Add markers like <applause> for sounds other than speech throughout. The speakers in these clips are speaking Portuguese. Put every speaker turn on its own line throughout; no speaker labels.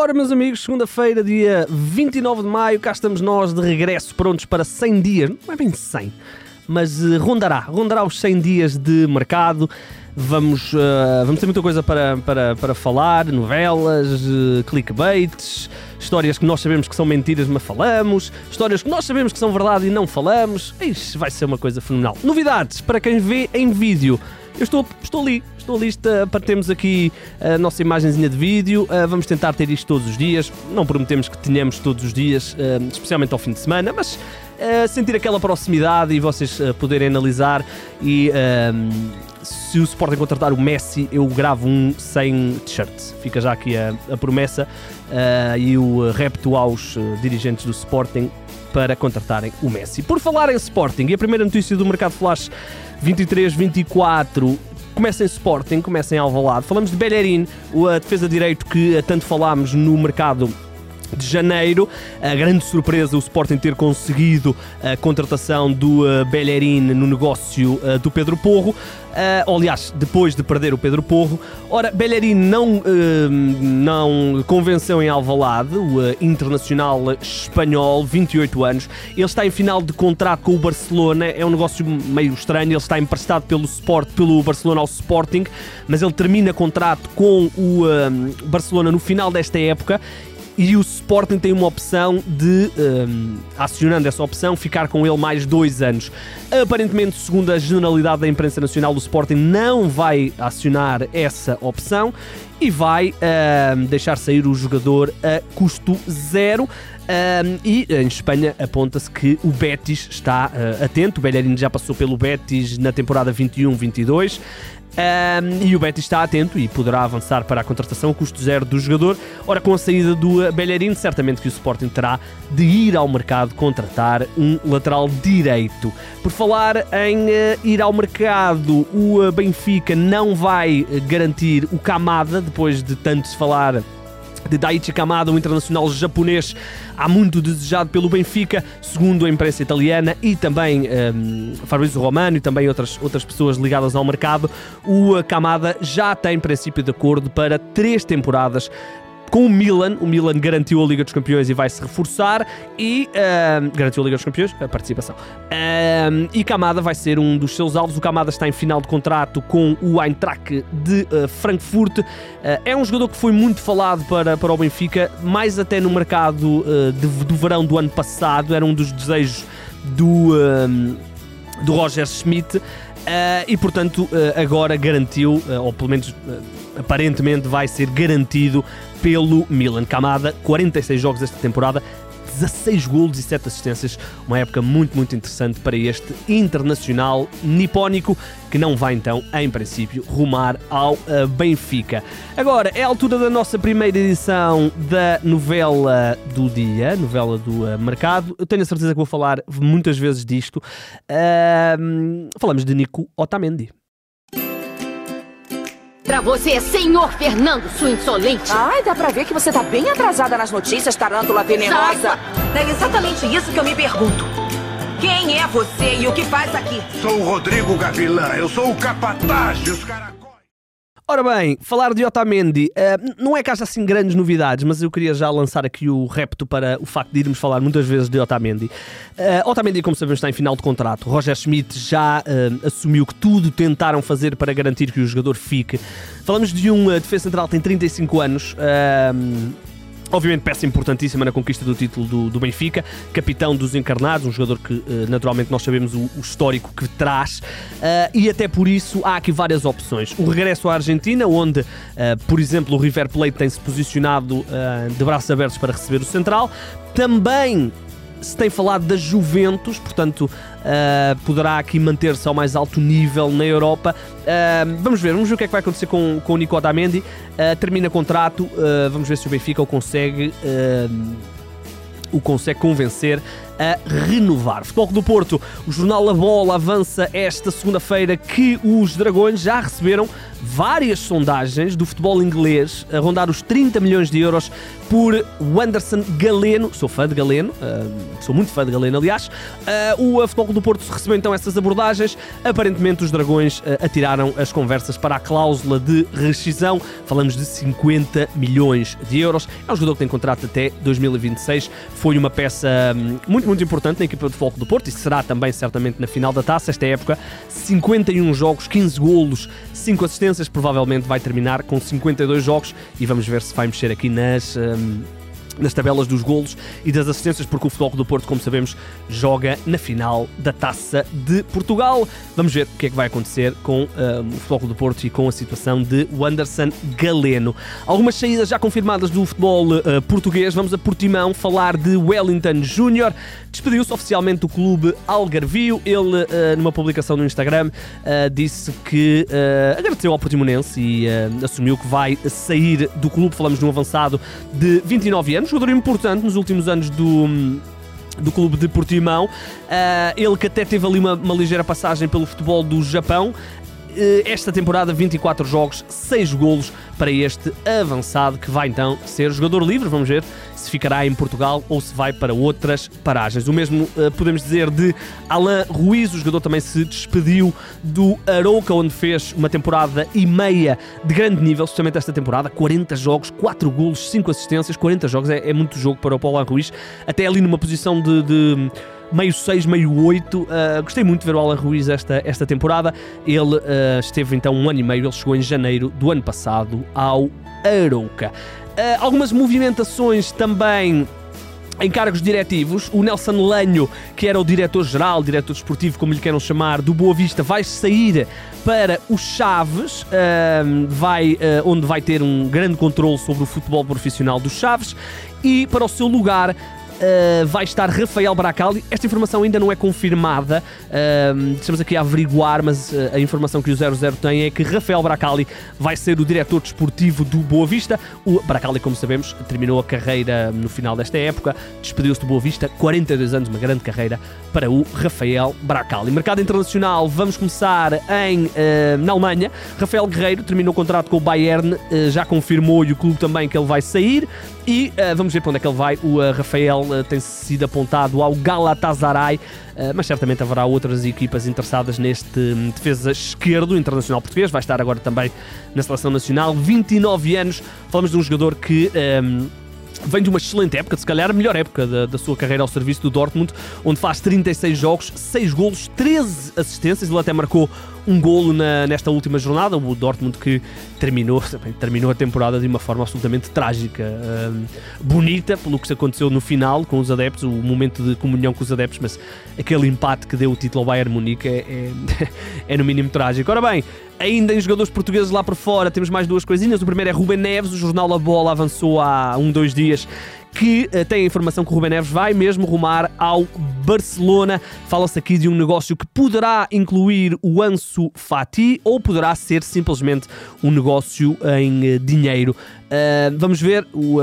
Ora, meus amigos, segunda-feira, dia 29 de maio, cá estamos nós de regresso, prontos para 100 dias, não é bem 100, mas uh, rondará, rondará os 100 dias de mercado. Vamos, uh, vamos ter muita coisa para, para, para falar, novelas, uh, clickbaits, histórias que nós sabemos que são mentiras, mas falamos, histórias que nós sabemos que são verdade e não falamos. Ixi, vai ser uma coisa fenomenal. Novidades para quem vê em vídeo. Eu estou, estou ali, estou ali para termos aqui a nossa imagenzinha de vídeo. Uh, vamos tentar ter isto todos os dias. Não prometemos que tenhamos todos os dias, uh, especialmente ao fim de semana, mas uh, sentir aquela proximidade e vocês poderem analisar. E se o Sporting contratar o Messi, eu gravo um sem t-shirt. Fica já aqui a, a promessa e o repto aos dirigentes do Sporting para contratarem o Messi. Por falar em Sporting, e a primeira notícia do Mercado Flash 23-24 começa em Sporting, começa em Alvalade. Falamos de Bellerin, a defesa de direito que tanto falámos no mercado de janeiro. A grande surpresa o Sporting ter conseguido a contratação do uh, Bellerin no negócio uh, do Pedro Porro. Uh, aliás, depois de perder o Pedro Porro. Ora, Bellerin não, uh, não convenceu em Alvalade, o internacional espanhol, 28 anos. Ele está em final de contrato com o Barcelona, é um negócio meio estranho. Ele está emprestado pelo, Sport, pelo Barcelona ao Sporting, mas ele termina contrato com o Barcelona no final desta época e o Sporting tem uma opção de, um, acionando essa opção, ficar com ele mais dois anos. Aparentemente, segundo a generalidade da imprensa nacional, o Sporting não vai acionar essa opção e vai um, deixar sair o jogador a custo zero. Um, e em Espanha aponta-se que o Betis está uh, atento. O Bellerin já passou pelo Betis na temporada 21-22. Um, e o Betis está atento e poderá avançar para a contratação a custo zero do jogador. Ora, com a saída do Bellerin, certamente que o Sporting terá de ir ao mercado contratar um lateral direito. Por falar em uh, ir ao mercado, o uh, Benfica não vai garantir o Kamada, depois de tanto se falar de Daichi Kamada, um internacional japonês há muito desejado pelo Benfica, segundo a imprensa italiana e também um, Fabrizio Romano e também outras, outras pessoas ligadas ao mercado. O Kamada já tem princípio de acordo para três temporadas com o Milan. O Milan garantiu a Liga dos Campeões e vai se reforçar e uh, garantiu a Liga dos Campeões, a participação. Uh, e Kamada vai ser um dos seus alvos. O Kamada está em final de contrato com o Eintracht de uh, Frankfurt. é um jogador que foi muito falado para, para o Benfica, mais até no mercado de, do verão do ano passado. Era um dos desejos do, do Roger Schmidt. Uh, e portanto, uh, agora garantiu, uh, ou pelo menos aparentemente vai ser garantido pelo Milan. Camada, 46 jogos esta temporada, 16 golos e 7 assistências. Uma época muito, muito interessante para este internacional nipónico que não vai então, em princípio, rumar ao uh, Benfica. Agora, é a altura da nossa primeira edição da novela do dia, novela do uh, mercado. Eu tenho a certeza que vou falar muitas vezes disto. Uh, falamos de Nico Otamendi.
Pra você, senhor Fernando, sua insolente.
Ai, dá pra ver que você tá bem atrasada nas notícias, tarântula venenosa.
É exatamente isso que eu me pergunto. Quem é você e o que faz aqui?
Sou o Rodrigo Gavilã, eu sou o capataz dos caracóis.
Ora bem, falar de Otamendi, uh, não é que haja assim grandes novidades, mas eu queria já lançar aqui o repto para o facto de irmos falar muitas vezes de Otamendi. Uh, Otamendi, como sabemos, está em final de contrato. Roger Schmidt já uh, assumiu que tudo tentaram fazer para garantir que o jogador fique. Falamos de um defesa central que tem 35 anos. Obviamente, peça importantíssima na conquista do título do, do, Benfica, capitão dos encarnados, um jogador que uh, naturalmente nós sabemos o, o histórico que traz, uh, e até por isso há aqui várias opções. O regresso à Argentina, onde, uh, por exemplo, o River Plate tem-se posicionado de braços abertos para receber o Central. Também se tem falado da Juventus, portanto uh, poderá aqui manter-se ao mais alto nível na Europa. Uh, vamos ver, vamos ver o que é que vai acontecer com, com o Nico Otamendi. Uh, termina contrato, vamos ver se o Benfica o consegue o consegue convencer a renovar. Futebol do Porto, o jornal A Bola avança esta segunda-feira que os Dragões já receberam várias sondagens do futebol inglês a rondar os 30 milhões de euros por Wanderson Galeno. Sou fã de Galeno, uh, sou muito fã de Galeno, aliás. Uh, o Futebol do Porto recebeu então essas abordagens. Aparentemente, os Dragões uh, atiraram as conversas para a cláusula de rescisão. Falamos de 50 milhões de euros. É um jogador que tem contrato até 2026. Foi uma peça um, muito, muito importante na equipa de Futebol do Porto e será também certamente na final da taça. Esta época, 51 jogos, 15 golos, 5 assistências. Provavelmente vai terminar com 52 jogos e vamos ver se vai mexer aqui nas. Um, nas tabelas dos golos e das assistências, porque o Futebol do Porto, como sabemos, joga na final da Taça de Portugal. Vamos ver o que é que vai acontecer com uh, o Futebol do Porto e com a situação de Wanderson Galeno. Algumas saídas já confirmadas do futebol uh, português. Vamos a Portimão falar de Wellington Júnior. Despediu-se oficialmente do clube Algarvio. Ele, uh, numa publicação no Instagram, disse que agradeceu ao Portimonense e assumiu que vai sair do clube. Falamos de um avançado de 29 anos jogador importante nos últimos anos do do clube de Portimão. Uh, ele que até teve ali uma, uma ligeira passagem pelo futebol do Japão. Uh, esta temporada, 24 jogos, 6 golos para este avançado que vai então ser jogador livre. Vamos ver se ficará em Portugal ou se vai para outras paragens. O mesmo uh, podemos dizer de Alain Ruiz, o jogador também se despediu do Arouca, onde fez uma temporada e meia de grande nível, especialmente esta temporada, 40 jogos, 4 golos, 5 assistências, 40 jogos, é, é muito jogo para o Paulo Alain Ruiz, até ali numa posição de, de meio 6, meio 8. Uh, gostei muito de ver o Alan Ruiz esta, esta temporada. Ele uh, esteve então um ano e meio, ele chegou em janeiro do ano passado ao Arouca. Uh, algumas movimentações também em cargos diretivos. O Nelson Lanho, que era o diretor-geral, diretor desportivo, como lhe queiram chamar, do Boa Vista, vai sair para o Chaves, vai, uh, onde vai ter um grande controle sobre o futebol profissional dos Chaves, e para o seu lugar uh, vai estar Rafael Bracali. Esta informação ainda não é confirmada, uh, estamos aqui a averiguar, mas uh, a informação que o 00 tem é que Rafael Bracali vai ser o diretor desportivo do Boa Vista. O Bracali, como sabemos, terminou a carreira no final desta época, despediu-se do Boa Vista, 42 anos, uma grande carreira para o Rafael Bracali. Mercado internacional, vamos começar em, na Alemanha. Rafael Guerreiro terminou o contrato com o Bayern, já confirmou e o clube também que ele vai sair. E vamos ver para onde é que ele vai. O Rafael eh, tem sido apontado ao Galatasaray, eh, mas certamente haverá outras equipas interessadas neste hum, defesa esquerdo internacional português. Vai estar agora também na seleção nacional. 29 anos, falamos de um jogador que. Um, vem de uma excelente época, se calhar a melhor época da, da, sua carreira ao serviço do Dortmund, onde faz 36 jogos, 6 golos, 13 assistências. Ele até marcou um golo na, nesta última jornada, o Dortmund que terminou, <laughs> terminou a temporada de uma forma absolutamente trágica, um, bonita pelo que se aconteceu no final com os adeptos, o momento de comunhão com os adeptos, mas aquele empate que deu o título ao Bayern Munique é, é, <laughs> é no mínimo trágico. Ora bem, ainda em jogadores portugueses lá por fora, temos mais duas coisinhas. O primeiro é Ruben Neves, o jornal A Bola avançou há um, dois dias que uh, tem a informação que o Ruben Neves vai mesmo rumar ao Barcelona. Fala-se aqui de um negócio que poderá incluir o Ansu Fati ou poderá ser simplesmente um negócio em uh, dinheiro. Uh, vamos ver o.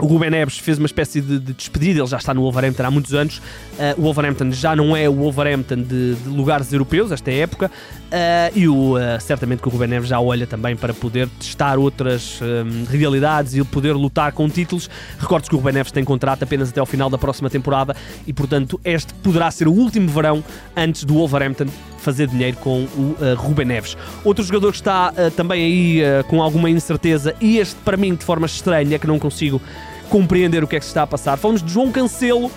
O Ruben Neves fez uma espécie de, de, despedida, ele já está no Wolverhampton há muitos anos. Uh, o Wolverhampton já não é o Wolverhampton de, de lugares europeus, esta época, uh, e o, uh, certamente que o Ruben Neves já olha também para poder testar outras um, realidades e poder lutar com títulos. Recordo que o Ruben Neves tem contrato apenas até ao final da próxima temporada e, portanto, este poderá ser o último verão antes do Wolverhampton fazer dinheiro com o uh, Ruben Neves. Outro jogador que está também aí com alguma incerteza, e este para mim de forma estranha, que não consigo compreender o que é que se está a passar. Falamos de João Cancelo.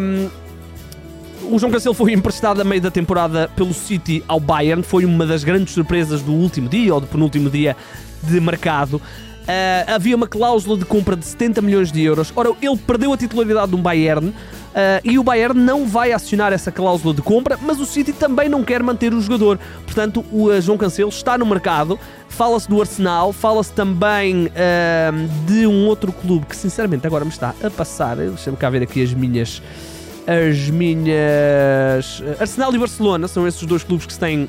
Um, o João Cancelo foi emprestado a meio da temporada pelo City ao Bayern, foi uma das grandes surpresas do último dia ou do penúltimo dia de mercado. Uh, havia uma cláusula de compra de 70 milhões de euros. Ora, ele perdeu a titularidade do Bayern Uh, e o Bayern não vai acionar essa cláusula de compra, mas o City também não quer manter o jogador. Portanto, o uh, João Cancelo está no mercado. Fala-se do Arsenal, fala-se também de um outro clube que, sinceramente, agora me está a passar. Deixa-me cá ver aqui as minhas. As minhas. Arsenal e Barcelona são esses dois clubes que se têm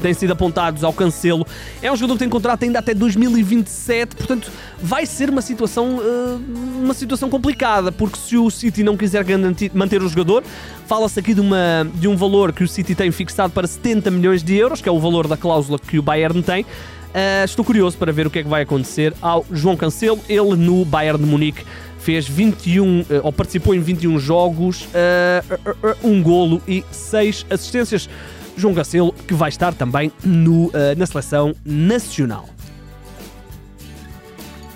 têm sido apontados ao Cancelo. É um jogador que tem contrato ainda até 2027, portanto vai ser uma situação, uh, uma situação complicada, porque se o City não quiser garantir, manter o jogador, fala-se aqui de, uma, de um valor que o City tem fixado para 70 milhões de euros, que é o valor da cláusula que o Bayern tem. Uh, estou curioso para ver o que é que vai acontecer ao João Cancelo, ele no Bayern de Munique fez 21, eh, ou participou em 21 jogos, uh, um golo e 6 assistências. João Cancelo, que vai estar também no, uh, na seleção nacional.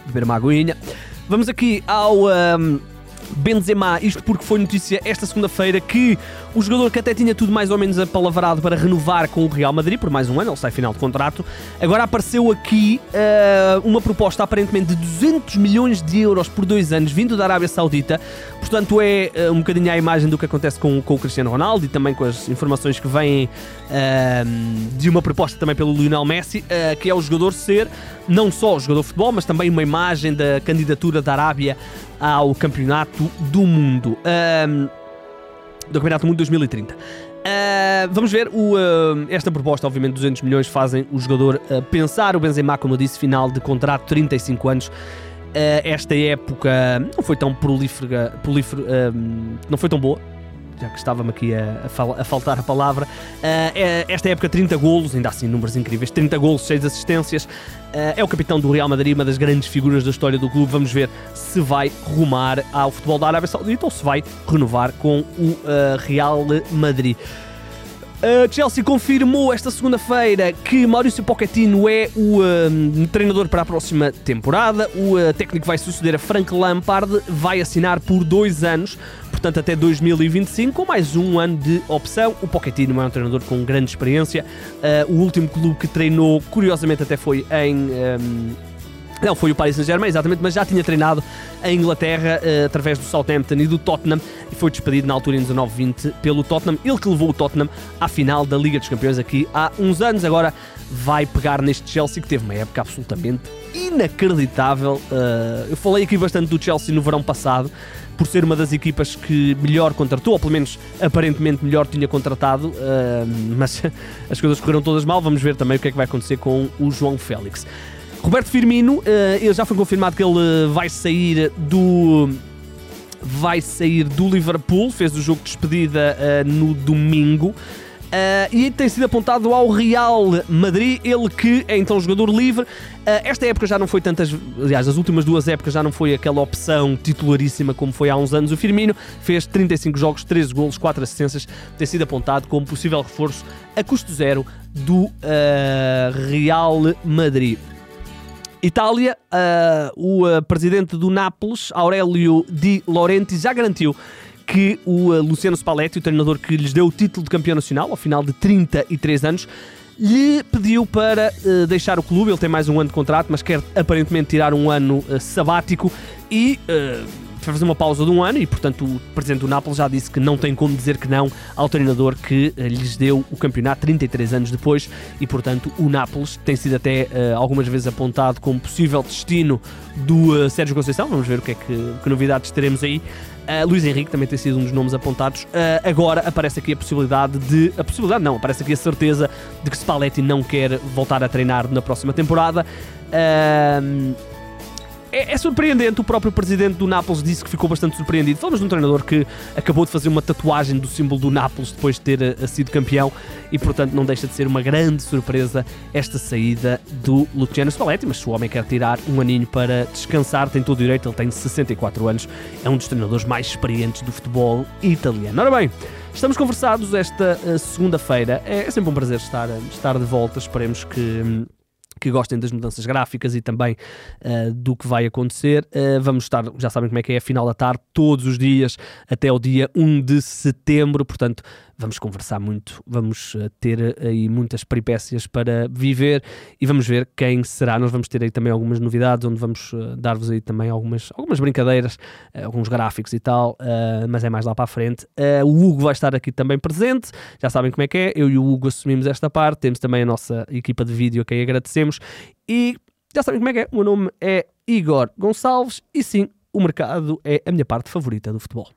Beber uma aguinha. Vamos aqui ao. Um, Benzema, isto porque foi notícia esta segunda-feira que o jogador que até tinha tudo mais ou menos apalavrado para renovar com o Real Madrid por mais um ano, ele sai final de contrato, agora apareceu aqui uh, uma proposta aparentemente de 200 milhões de euros por dois anos vindo da Arábia Saudita, portanto é uh, um bocadinho a imagem do que acontece com, com o Cristiano Ronaldo e também com as informações que vêm uh, de uma proposta também pelo Lionel Messi, que é o jogador ser não só jogador de futebol, mas também uma imagem da candidatura da Arábia ao Campeonato do Mundo. Do Campeonato do Mundo 2030. Uh, vamos ver, o, uh, esta proposta, obviamente, 200 milhões fazem o jogador uh, pensar. O Benzema, como eu disse, final de contrato, 35 anos. esta época não foi tão prolífera, prolífera não foi tão boa já que estava-me aqui a, a, faltar a palavra. Uh, esta época, 30 golos, ainda assim, números incríveis: 30 golos, 6 assistências. Uh, é o capitão do Real Madrid, uma das grandes figuras da história do clube. Vamos ver se vai rumar ao futebol da Arábia Saudita ou se vai renovar com o uh, Real Madrid. Uh, Chelsea confirmou esta segunda-feira que Maurício Pochettino é o uh, treinador para a próxima temporada. O uh, técnico vai suceder a Frank Lampard, vai assinar por dois anos, portanto até 2025, com mais um ano de opção. O Pochettino é um treinador com grande experiência. o último clube que treinou, curiosamente, até foi em. Um, não, foi o Paris Saint-Germain, exatamente, mas já tinha treinado a Inglaterra uh, através do Southampton e do Tottenham e foi despedido na altura em 19-20 pelo Tottenham. Ele que levou o Tottenham à final da Liga dos Campeões aqui há uns anos. Agora vai pegar neste Chelsea que teve uma época absolutamente inacreditável. Uh, eu falei aqui bastante do Chelsea no verão passado por ser uma das equipas que melhor contratou, ou pelo menos aparentemente melhor tinha contratado, uh, mas <laughs> as coisas correram todas mal. Vamos ver também o que é que vai acontecer com o João Félix. Roberto Firmino, uh, já foi confirmado que ele eh, vai sair do vai sair do Liverpool, fez o jogo de despedida uh, no domingo. Uh, e tem sido apontado ao Real Madrid, ele que é então jogador livre. Uh, esta época já não foi tantas, aliás, as últimas duas épocas já não foi aquela opção titularíssima como foi há uns anos. O Firmino fez 35 jogos, 13 golos, 4 assistências, tem sido apontado como possível reforço a custo zero do Real Madrid. Itália, uh, o uh, presidente do Nápoles, Aurelio Di Laurenti, já garantiu que o uh, Luciano Spalletti, o treinador que lhes deu o título de campeão nacional ao final de 33 anos, lhe pediu para uh, deixar o clube. Ele tem mais um ano de contrato, mas quer aparentemente tirar um ano uh, sabático e uh, fazer uma pausa de um ano e, portanto, o presidente do Nápoles já disse que não tem como dizer que não ao treinador que uh, lhes deu o campeonato 33 anos depois e, portanto, o Nápoles tem sido até uh, algumas vezes apontado como possível destino do uh, Sérgio Conceição. Vamos ver o que é que, que novidades teremos aí. Uh, Luís Henrique também tem sido um dos nomes apontados. Uh, agora aparece aqui a possibilidade de. A possibilidade não, aparece aqui a certeza de que Spalletti não quer voltar a treinar na próxima temporada. Uh, é, é, surpreendente. O próprio presidente do Nápoles disse que ficou bastante surpreendido. Falamos de um treinador que acabou de fazer uma tatuagem do símbolo do Nápoles depois de ter uh, sido campeão e, portanto, não deixa de ser uma grande surpresa esta saída do Luciano Spalletti. Mas se o homem quer tirar um aninho para descansar, tem todo o direito. Ele tem 64 anos, é um dos treinadores mais experientes do futebol italiano. Ora bem. Estamos conversados esta uh, segunda-feira. É, é, sempre um prazer estar, estar de volta. Esperemos que hum, que gostem das mudanças gráficas e também uh, do que vai acontecer. Uh, vamos estar, já sabem como é que é a final da tarde, todos os dias até o dia 1 de setembro, portanto, vamos conversar muito, vamos uh, ter aí muitas peripécias para viver e vamos ver quem será. Nós vamos ter aí também algumas novidades, onde vamos dar-vos aí também algumas, algumas brincadeiras, alguns gráficos e tal, mas é mais lá para a frente. o Hugo vai estar aqui também presente, já sabem como é que é, eu e o Hugo assumimos esta parte, temos também a nossa equipa de vídeo a quem agradecemos e já sabem como é que é. O meu nome é Igor Gonçalves e sim, o mercado é a minha parte favorita do futebol.